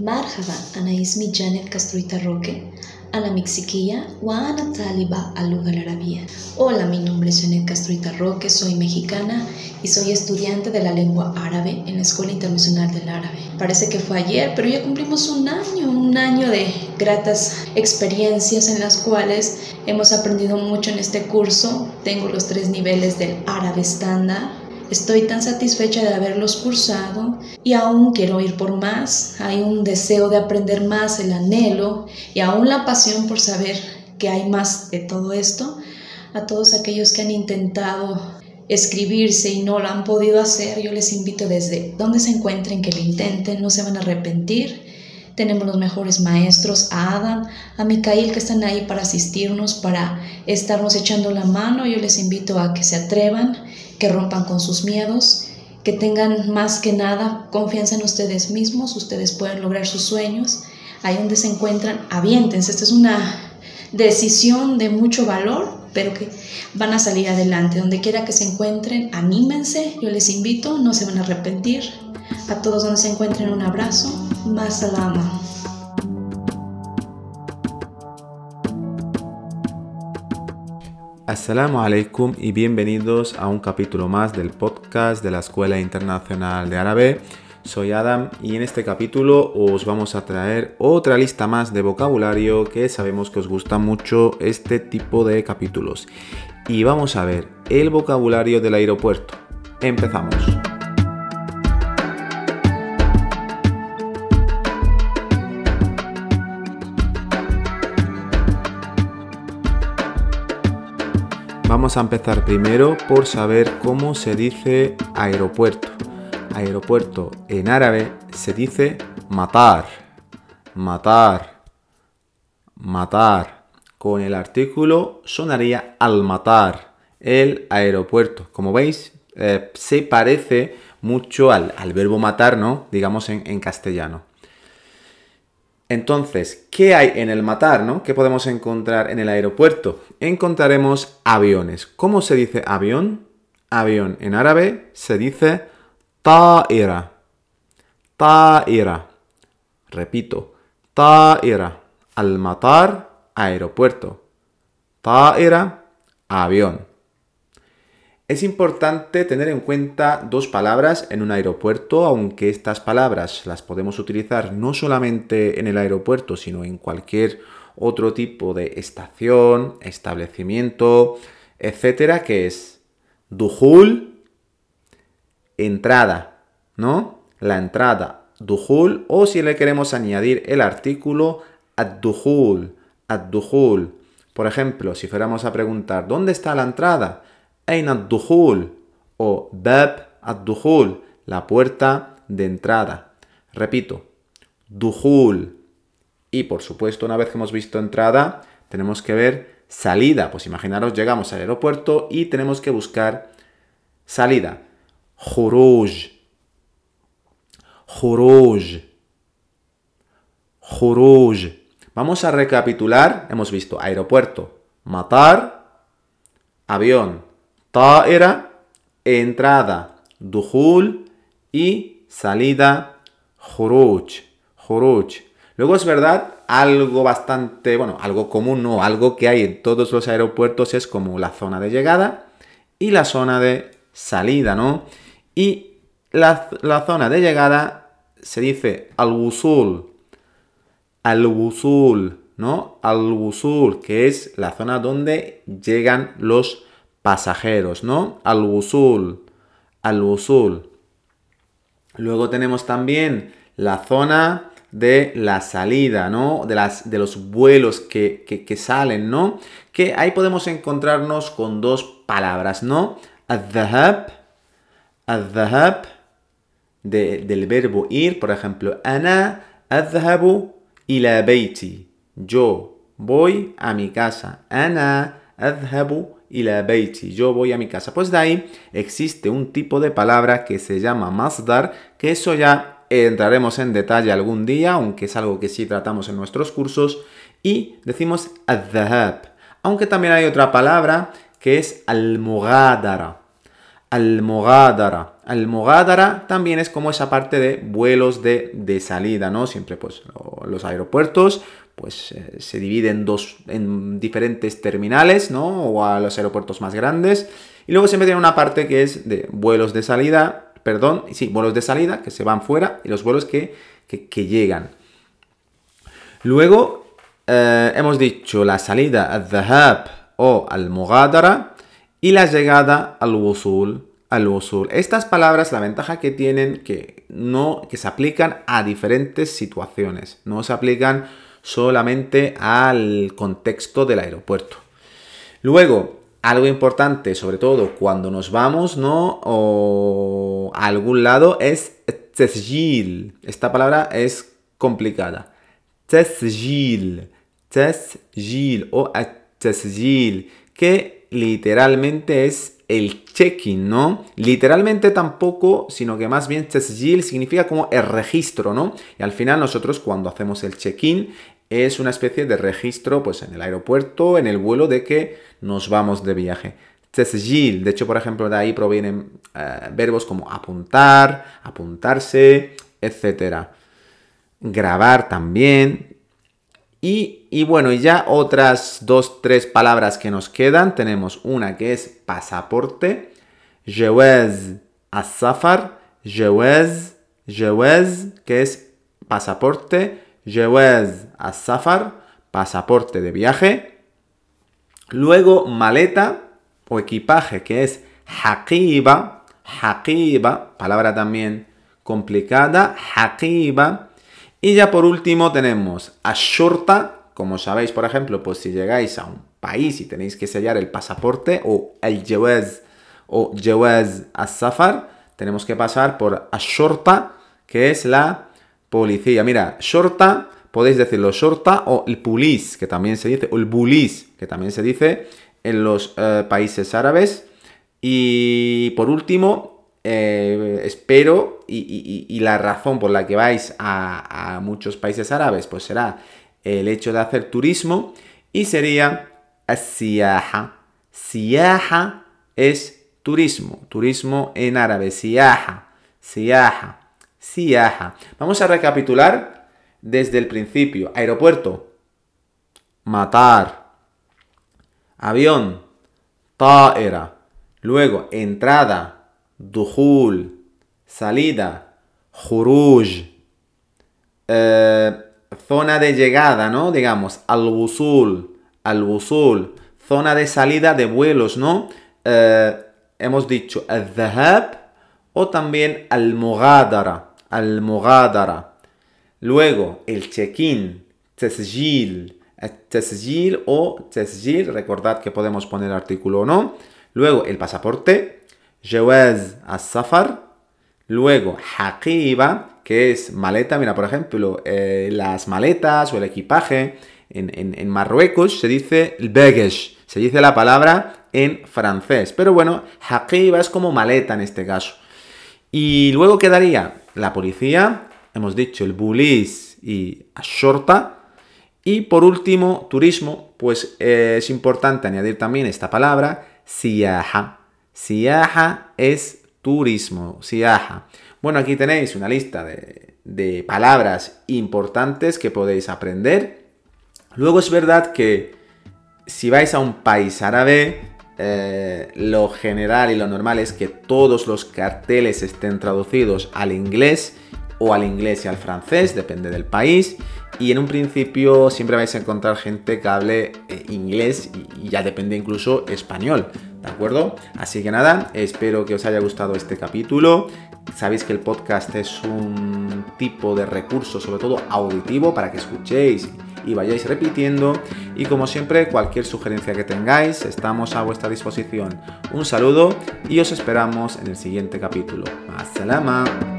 مرحبا أنا اسمي جانيت كاسترويتا روque أنا مكسيكية وأنا طالبة اللغة العربية Hola, mi nombre es Janet Castruita Roque, soy mexicana y soy estudiante de la lengua árabe en la Escuela Internacional del Árabe. Parece que fue ayer, pero ya cumplimos un año, un año de gratas experiencias en las cuales hemos aprendido mucho en este curso. Tengo los tres niveles del árabe estándar, Estoy tan satisfecha de haberlos cursado y aún quiero ir por más. Hay un deseo de aprender más, el anhelo y aún la pasión por saber que hay más de todo esto. A todos aquellos que han intentado escribirse y no lo han podido hacer, yo les invito desde donde se encuentren que lo intenten, no se van a arrepentir. Tenemos los mejores maestros, a Adam, a Mikael, que están ahí para asistirnos, para estarnos echando la mano. Yo les invito a que se atrevan que rompan con sus miedos, que tengan más que nada confianza en ustedes mismos, ustedes pueden lograr sus sueños, ahí donde se encuentran, aviéntense, esta es una decisión de mucho valor, pero que van a salir adelante, donde quiera que se encuentren, anímense, yo les invito, no se van a arrepentir, a todos donde se encuentren un abrazo, más. Assalamu alaikum y bienvenidos a un capítulo más del podcast de la Escuela Internacional de Árabe. Soy Adam y en este capítulo os vamos a traer otra lista más de vocabulario que sabemos que os gusta mucho este tipo de capítulos. Y vamos a ver el vocabulario del aeropuerto. Empezamos. Vamos a empezar primero por saber cómo se dice aeropuerto. Aeropuerto en árabe se dice matar, matar, matar. Con el artículo sonaría al matar, el aeropuerto. Como veis, eh, se parece mucho al, verbo matar, ¿no? Digamos en castellano. Entonces, ¿qué hay en el matar, no? ¿Qué podemos encontrar en el aeropuerto? Encontraremos aviones. ¿Cómo se dice avión? Avión en árabe se dice ta'ira. Ta'ira. Repito, ta'ira. Al matar, aeropuerto. Ta'ira, avión. Es importante tener en cuenta dos palabras en un aeropuerto, aunque estas palabras las podemos utilizar no solamente en el aeropuerto, sino en cualquier otro tipo de estación, establecimiento, etcétera, que es duhul, entrada, ¿no? La entrada, duhul, o si le queremos añadir el artículo, ad-duhul, ad-duhul. Por ejemplo, si fuéramos a preguntar, ¿dónde está la entrada? Ain ad-dukhul o bab ad-dukhul, la puerta de entrada. Repito, dukhul. Y por supuesto, una vez que hemos visto entrada, tenemos que ver salida. Pues imaginaros, llegamos al aeropuerto y tenemos que buscar salida. Juruj. Juruj. Juruj. Vamos a recapitular. Hemos visto aeropuerto, matar, avión, Ta'ira, entrada, duhul y salida, juruj. Luego es verdad, algo bastante, bueno, algo común, no, algo que hay en todos los aeropuertos es como la zona de llegada y la zona de salida, ¿no? Y la, zona de llegada se dice al-wusul, al-wusul, ¿no? Al-wusul, que es la zona donde llegan los pasajeros, ¿no? Al-Wusul, al-Wusul. Luego tenemos también la zona de la salida, ¿no? De, las, de los vuelos que, salen, ¿no? Que ahí podemos encontrarnos con dos palabras, ¿no? Al-Dhahab, al-Dhahab, del verbo ir, por ejemplo, Ana adhabu ila beiti. Yo voy a mi casa. Ana adhabu y la beiti, yo voy a mi casa. Pues de ahí existe un tipo de palabra que se llama masdar, que eso ya entraremos en detalle algún día, aunque es algo que sí tratamos en nuestros cursos, y decimos al Aunque también hay otra palabra que es al-mughadara. Al-Mogadara. Al-Mogadara también es como esa parte de vuelos de, salida, ¿no? Siempre pues los aeropuertos pues eh, se dividen dos, en diferentes terminales, ¿no? O a los aeropuertos más grandes. Y luego siempre tiene una parte que es de vuelos de salida, perdón, sí, vuelos de salida que se van fuera y los vuelos que, llegan. Luego eh, hemos dicho la salida al-Dhahab o al-Mughadara y la llegada al-Wusul. Al-Wusul. Estas palabras, la ventaja que tienen que no que se aplican a diferentes situaciones, no se aplican solamente al contexto del aeropuerto. Luego, algo importante, sobre todo cuando nos vamos, ¿no? O a algún lado, es tesjil. Esta palabra es complicada. Tesjil. Tesjil o tesjil, que literalmente es el check-in, ¿no? Literalmente tampoco, sino que más bien tesjil significa como el registro, ¿no? Y al final nosotros cuando hacemos el check-in es una especie de registro pues en el aeropuerto, en el vuelo de que nos vamos de viaje. De hecho, por ejemplo, de ahí provienen eh, verbos como apuntar, apuntarse, etc. Grabar también. Y, y, bueno, y ya otras dos, tres palabras que nos quedan. Tenemos una que es pasaporte. Jewez asafar. Jewez, jewez, que es pasaporte. Jewez asafar, pasaporte de viaje. Luego maleta o equipaje, que es haqiba, haqiba, palabra también complicada, haqiba. Y ya por último tenemos ashurta, como sabéis, por ejemplo, pues si llegáis a un país y tenéis que sellar el pasaporte o el jewez o jewez asafar, tenemos que pasar por ashurta, que es la policía. Mira, shorta podéis decirlo shorta o el pulis, que también se dice, o el bulis, que también se dice en los eh, países árabes. Y por último, eh, espero, y, la razón por la que vais a, muchos países árabes, pues será el hecho de hacer turismo, y sería siyaha. Siyaha es turismo, turismo en árabe, siyaha, siyaha, Vamos a recapitular desde el principio. Aeropuerto, matar. Avión, ta'era. Luego, entrada, duhul. Salida, juruj. Eh, zona de llegada, ¿no? Digamos, al-wusul, al-wusul. Zona de salida de vuelos, ¿no? Eh, hemos dicho al-dhahab o también al-mughadara, al-mughadara. Luego, el check-in, tesjil, tesjil o tesjil, recordad que podemos poner artículo o no. Luego, el pasaporte, jawaz as-safar. Luego, haqiba, que es maleta. Mira, por ejemplo, eh, las maletas o el equipaje. En, Marruecos se dice el baggage, se dice la palabra en francés. Pero bueno, haqiba es como maleta en este caso. Y luego quedaría la policía, hemos dicho el bulis y ashorta. Y por último, turismo, pues eh, es importante añadir también esta palabra, siyaha. Siyaha es turismo, siyaha. Bueno, aquí tenéis una lista de, palabras importantes que podéis aprender. Luego es verdad que si vais a un país árabe, eh, lo general y lo normal es que todos los carteles estén traducidos al inglés o al inglés y al francés, depende del país. Y en un principio siempre vais a encontrar gente que hable eh, inglés y ya depende incluso español, ¿de acuerdo? Así que nada, espero que os haya gustado este capítulo. Sabéis que el podcast es un tipo de recurso, sobre todo auditivo, para que escuchéis y vayáis repitiendo. Y como siempre, cualquier sugerencia que tengáis, estamos a vuestra disposición. Un saludo y os esperamos en el siguiente capítulo. ¡Hasta